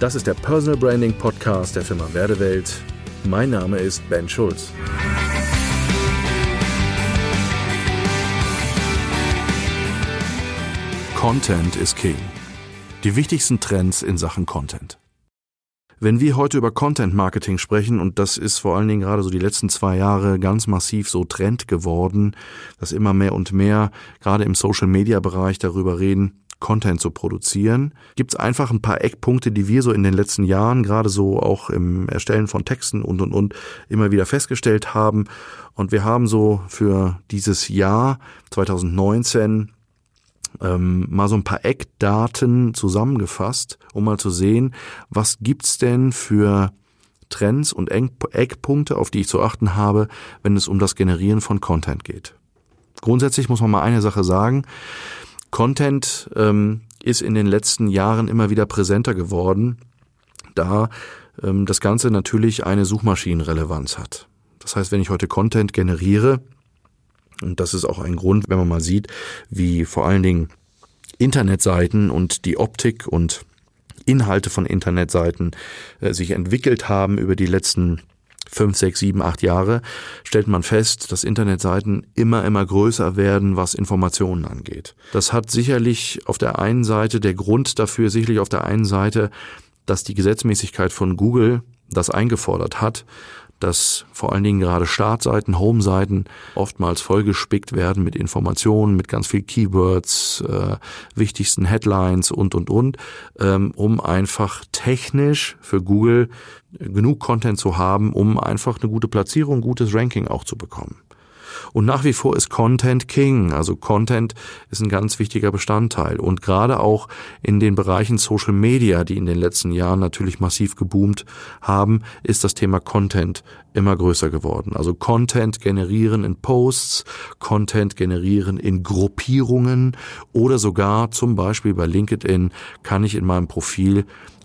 Das ist der Personal Branding Podcast der Firma Werdewelt. Mein Name ist Ben Schulz. Content is King. Die wichtigsten Trends in Sachen Content. Wenn wir heute über Content Marketing sprechen, und das ist vor allen Dingen gerade so die letzten zwei Jahre ganz massiv so Trend geworden, dass immer mehr und mehr gerade im Social Media Bereich darüber reden, Content zu produzieren, gibt es einfach ein paar Eckpunkte, die wir so in den letzten Jahren, gerade so auch im Erstellen von Texten und und und, immer wieder festgestellt haben. Und wir haben so für dieses Jahr 2019 ähm, mal so ein paar Eckdaten zusammengefasst, um mal zu sehen, was gibt's denn für Trends und Eckpunkte, auf die ich zu achten habe, wenn es um das Generieren von Content geht. Grundsätzlich muss man mal eine Sache sagen. Content ähm, ist in den letzten Jahren immer wieder präsenter geworden, da ähm, das Ganze natürlich eine Suchmaschinenrelevanz hat. Das heißt, wenn ich heute Content generiere, und das ist auch ein Grund, wenn man mal sieht, wie vor allen Dingen Internetseiten und die Optik und Inhalte von Internetseiten äh, sich entwickelt haben über die letzten fünf, sechs, sieben, acht Jahre, stellt man fest, dass Internetseiten immer, immer größer werden, was Informationen angeht. Das hat sicherlich auf der einen Seite, der Grund dafür sicherlich auf der einen Seite, dass die Gesetzmäßigkeit von Google das eingefordert hat, dass vor allen Dingen gerade Startseiten, Homeseiten oftmals vollgespickt werden mit Informationen, mit ganz viel Keywords, äh, wichtigsten Headlines und, und, und, ähm, um einfach technisch für Google genug Content zu haben, um einfach eine gute Platzierung, gutes Ranking auch zu bekommen. Und nach wie vor ist Content King. Also Content ist ein ganz wichtiger Bestandteil. Und gerade auch in den Bereichen Social Media, die in den letzten Jahren natürlich massiv geboomt haben, ist das Thema Content immer größer geworden. Also Content generieren in Posts, Content generieren in Gruppierungen oder sogar zum Beispiel bei LinkedIn kann ich in meinem Profil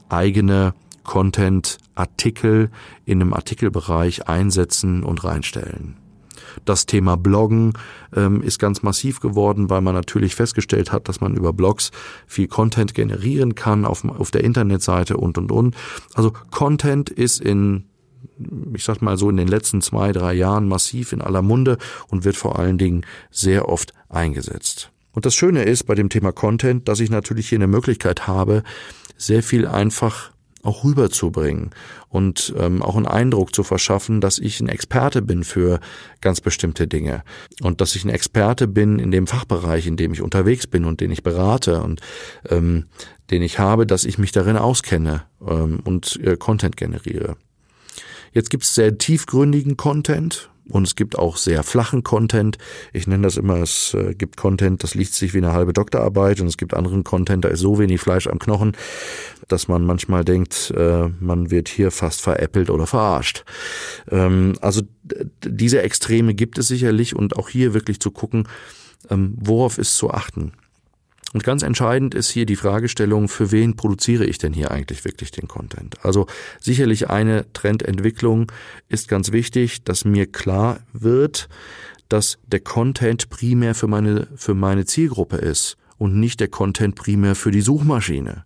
eigene Content-Artikel in einem Artikelbereich einsetzen und reinstellen. Das Thema Bloggen ähm, ist ganz massiv geworden, weil man natürlich festgestellt hat, dass man über Blogs viel Content generieren kann auf, auf der Internetseite und, und, und. Also Content ist in ich sag mal so in den letzten zwei, drei Jahren massiv in aller Munde und wird vor allen Dingen sehr oft eingesetzt. Und das Schöne ist bei dem Thema Content, dass ich natürlich hier eine Möglichkeit habe, sehr viel einfach auch rüberzubringen und ähm, auch einen Eindruck zu verschaffen, dass ich ein Experte bin für ganz bestimmte Dinge und dass ich ein Experte bin in dem Fachbereich, in dem ich unterwegs bin und den ich berate und ähm, den ich habe, dass ich mich darin auskenne ähm, und äh, Content generiere. Jetzt gibt es sehr tiefgründigen Content, und es gibt auch sehr flachen Content. Ich nenne das immer, es äh, gibt Content, das liest sich wie eine halbe Doktorarbeit und es gibt anderen Content, da ist so wenig Fleisch am Knochen, dass man manchmal denkt, äh, man wird hier fast veräppelt oder verarscht. Ähm, also diese Extreme gibt es sicherlich und auch hier wirklich zu gucken, ähm, worauf ist zu achten. Und ganz entscheidend ist hier die Fragestellung, für wen produziere ich denn hier eigentlich wirklich den Content? Also sicherlich eine Trendentwicklung ist ganz wichtig, dass mir klar wird, dass der Content primär für meine, für meine Zielgruppe ist und nicht der Content primär für die Suchmaschine.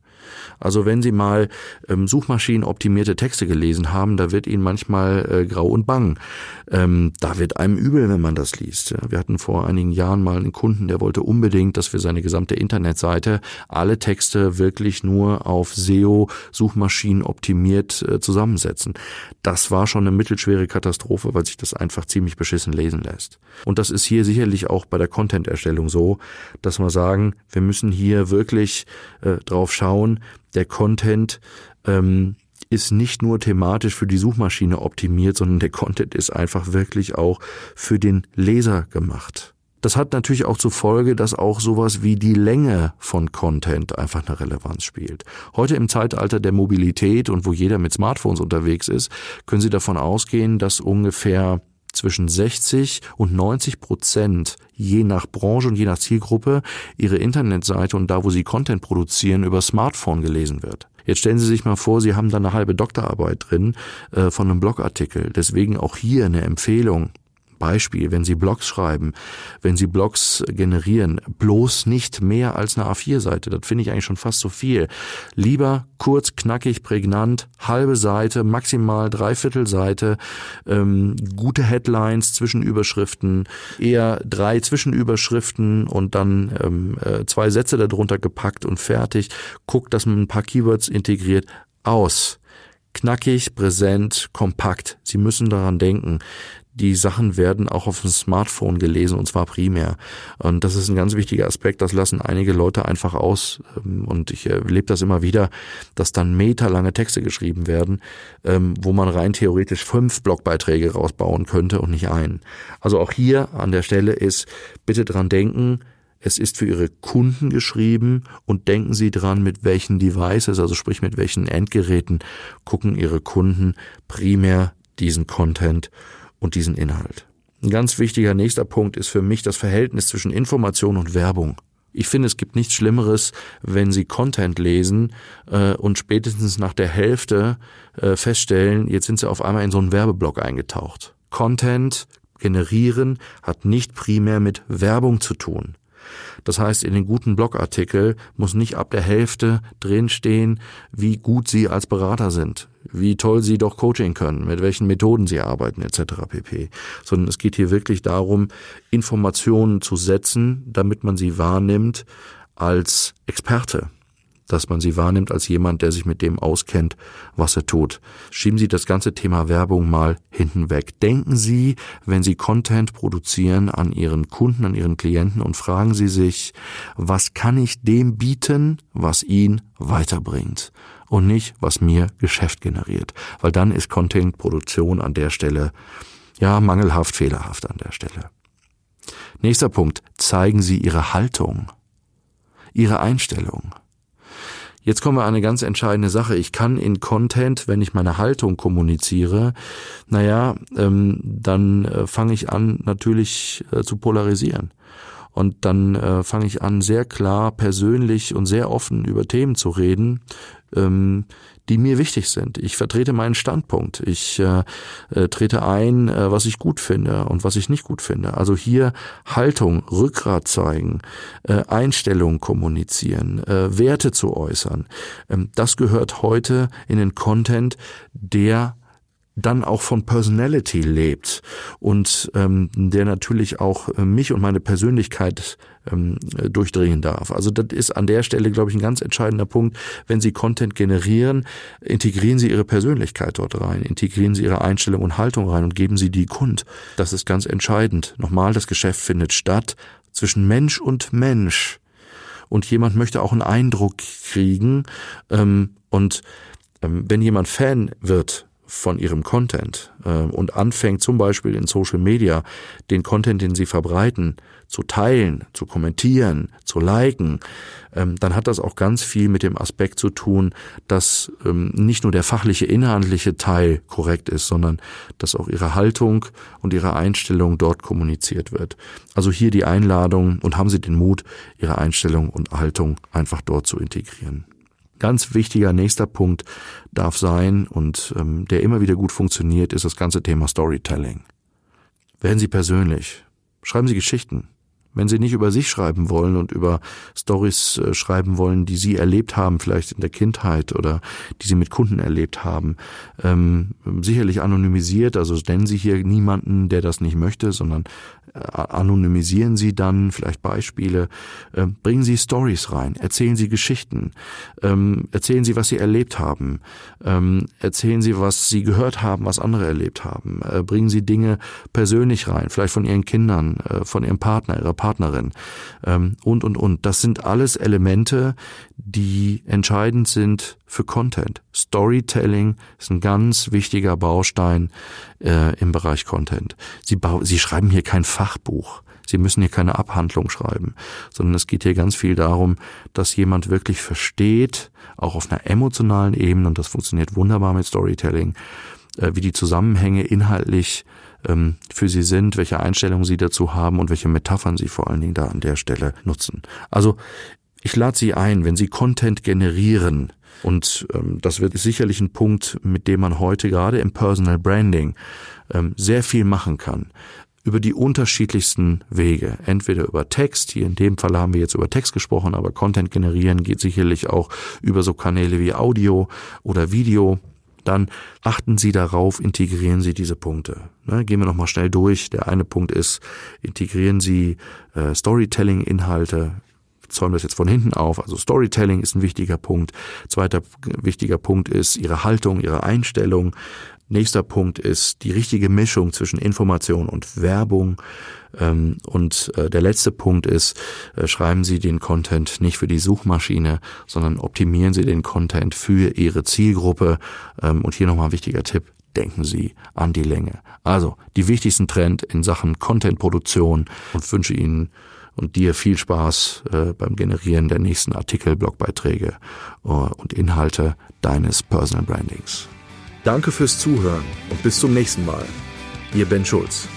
Also wenn Sie mal ähm, suchmaschinenoptimierte Texte gelesen haben, da wird Ihnen manchmal äh, grau und bang. Ähm, da wird einem übel, wenn man das liest. Wir hatten vor einigen Jahren mal einen Kunden, der wollte unbedingt, dass wir seine gesamte Internetseite alle Texte wirklich nur auf SEO Suchmaschinen optimiert äh, zusammensetzen. Das war schon eine mittelschwere Katastrophe, weil sich das einfach ziemlich beschissen lesen lässt. Und das ist hier sicherlich auch bei der Content-Erstellung so, dass wir sagen, wir müssen hier wirklich äh, drauf schauen, der Content ähm, ist nicht nur thematisch für die Suchmaschine optimiert, sondern der Content ist einfach wirklich auch für den Leser gemacht. Das hat natürlich auch zur Folge, dass auch sowas wie die Länge von Content einfach eine Relevanz spielt. Heute im Zeitalter der Mobilität und wo jeder mit Smartphones unterwegs ist, können Sie davon ausgehen, dass ungefähr zwischen 60 und 90 Prozent je nach Branche und je nach Zielgruppe ihre Internetseite und da, wo sie Content produzieren, über Smartphone gelesen wird. Jetzt stellen Sie sich mal vor, Sie haben da eine halbe Doktorarbeit drin äh, von einem Blogartikel. Deswegen auch hier eine Empfehlung Beispiel, wenn Sie Blogs schreiben, wenn Sie Blogs generieren, bloß nicht mehr als eine A4-Seite. Das finde ich eigentlich schon fast zu so viel. Lieber kurz, knackig, prägnant, halbe Seite, maximal dreiviertel Seite, ähm, gute Headlines, Zwischenüberschriften, eher drei Zwischenüberschriften und dann ähm, äh, zwei Sätze darunter gepackt und fertig. Guckt, dass man ein paar Keywords integriert. Aus knackig, präsent, kompakt. Sie müssen daran denken die Sachen werden auch auf dem Smartphone gelesen und zwar primär. Und das ist ein ganz wichtiger Aspekt, das lassen einige Leute einfach aus. Ähm, und ich erlebe das immer wieder, dass dann meterlange Texte geschrieben werden, ähm, wo man rein theoretisch fünf Blogbeiträge rausbauen könnte und nicht einen. Also auch hier an der Stelle ist bitte dran denken, es ist für Ihre Kunden geschrieben und denken Sie dran, mit welchen Devices, also sprich mit welchen Endgeräten, gucken Ihre Kunden primär diesen Content und diesen Inhalt. Ein ganz wichtiger nächster Punkt ist für mich das Verhältnis zwischen Information und Werbung. Ich finde, es gibt nichts Schlimmeres, wenn Sie Content lesen äh, und spätestens nach der Hälfte äh, feststellen, jetzt sind Sie auf einmal in so einen Werbeblock eingetaucht. Content generieren hat nicht primär mit Werbung zu tun. Das heißt, in den guten Blogartikel muss nicht ab der Hälfte drinstehen, wie gut Sie als Berater sind, wie toll Sie doch Coaching können, mit welchen Methoden Sie arbeiten etc. pp. Sondern es geht hier wirklich darum, Informationen zu setzen, damit man sie wahrnimmt als Experte dass man sie wahrnimmt als jemand, der sich mit dem auskennt, was er tut. Schieben Sie das ganze Thema Werbung mal hinten weg. Denken Sie, wenn Sie Content produzieren, an Ihren Kunden, an Ihren Klienten und fragen Sie sich, was kann ich dem bieten, was ihn weiterbringt? Und nicht, was mir Geschäft generiert. Weil dann ist Content-Produktion an der Stelle, ja, mangelhaft, fehlerhaft an der Stelle. Nächster Punkt. Zeigen Sie Ihre Haltung, Ihre Einstellung. Jetzt kommen wir an eine ganz entscheidende Sache. Ich kann in Content, wenn ich meine Haltung kommuniziere, naja, ähm, dann äh, fange ich an natürlich äh, zu polarisieren. Und dann äh, fange ich an, sehr klar, persönlich und sehr offen über Themen zu reden, ähm, die mir wichtig sind. Ich vertrete meinen Standpunkt. Ich äh, äh, trete ein, äh, was ich gut finde und was ich nicht gut finde. Also hier Haltung, Rückgrat zeigen, äh, Einstellung kommunizieren, äh, Werte zu äußern. Ähm, das gehört heute in den Content, der dann auch von Personality lebt und ähm, der natürlich auch äh, mich und meine Persönlichkeit ähm, durchdringen darf. Also das ist an der Stelle, glaube ich, ein ganz entscheidender Punkt. Wenn Sie Content generieren, integrieren Sie Ihre Persönlichkeit dort rein, integrieren Sie Ihre Einstellung und Haltung rein und geben Sie die kund. Das ist ganz entscheidend. Nochmal, das Geschäft findet statt zwischen Mensch und Mensch. Und jemand möchte auch einen Eindruck kriegen. Ähm, und ähm, wenn jemand Fan wird von ihrem Content äh, und anfängt zum Beispiel in Social Media den Content, den sie verbreiten, zu teilen, zu kommentieren, zu liken, ähm, dann hat das auch ganz viel mit dem Aspekt zu tun, dass ähm, nicht nur der fachliche, inhaltliche Teil korrekt ist, sondern dass auch ihre Haltung und ihre Einstellung dort kommuniziert wird. Also hier die Einladung und haben Sie den Mut, Ihre Einstellung und Haltung einfach dort zu integrieren. Ganz wichtiger nächster Punkt darf sein und ähm, der immer wieder gut funktioniert, ist das ganze Thema Storytelling. Werden Sie persönlich, schreiben Sie Geschichten, wenn Sie nicht über sich schreiben wollen und über Stories äh, schreiben wollen, die Sie erlebt haben, vielleicht in der Kindheit oder die Sie mit Kunden erlebt haben, ähm, sicherlich anonymisiert, also nennen Sie hier niemanden, der das nicht möchte, sondern anonymisieren Sie dann vielleicht Beispiele, äh, bringen Sie Stories rein, erzählen Sie Geschichten, ähm, erzählen Sie, was Sie erlebt haben, ähm, erzählen Sie, was Sie gehört haben, was andere erlebt haben, äh, bringen Sie Dinge persönlich rein, vielleicht von Ihren Kindern, äh, von Ihrem Partner, Ihrer Partnerin, ähm, und, und, und. Das sind alles Elemente, die entscheidend sind für Content. Storytelling ist ein ganz wichtiger Baustein äh, im Bereich Content. Sie, Sie schreiben hier kein Fachbuch. Sie müssen hier keine Abhandlung schreiben, sondern es geht hier ganz viel darum, dass jemand wirklich versteht, auch auf einer emotionalen Ebene, und das funktioniert wunderbar mit Storytelling, äh, wie die Zusammenhänge inhaltlich ähm, für sie sind, welche Einstellungen sie dazu haben und welche Metaphern sie vor allen Dingen da an der Stelle nutzen. Also ich lade Sie ein, wenn Sie Content generieren, und ähm, das wird sicherlich ein Punkt, mit dem man heute gerade im Personal Branding ähm, sehr viel machen kann. über die unterschiedlichsten Wege. Entweder über Text, hier in dem Fall haben wir jetzt über Text gesprochen, aber Content generieren geht sicherlich auch über so Kanäle wie Audio oder Video dann achten Sie darauf, integrieren Sie diese Punkte. Ne, gehen wir nochmal schnell durch. Der eine Punkt ist, integrieren Sie äh, Storytelling-Inhalte. Zäumen das jetzt von hinten auf. Also Storytelling ist ein wichtiger Punkt. Zweiter wichtiger Punkt ist Ihre Haltung, Ihre Einstellung. Nächster Punkt ist die richtige Mischung zwischen Information und Werbung. Ähm, und äh, der letzte Punkt ist, äh, schreiben Sie den Content nicht für die Suchmaschine, sondern optimieren Sie den Content für Ihre Zielgruppe. Ähm, und hier nochmal ein wichtiger Tipp. Denken Sie an die Länge. Also die wichtigsten Trend in Sachen Contentproduktion und wünsche Ihnen und dir viel Spaß äh, beim Generieren der nächsten Artikel, Blogbeiträge äh, und Inhalte deines Personal Brandings. Danke fürs Zuhören und bis zum nächsten Mal. Ihr Ben Schulz.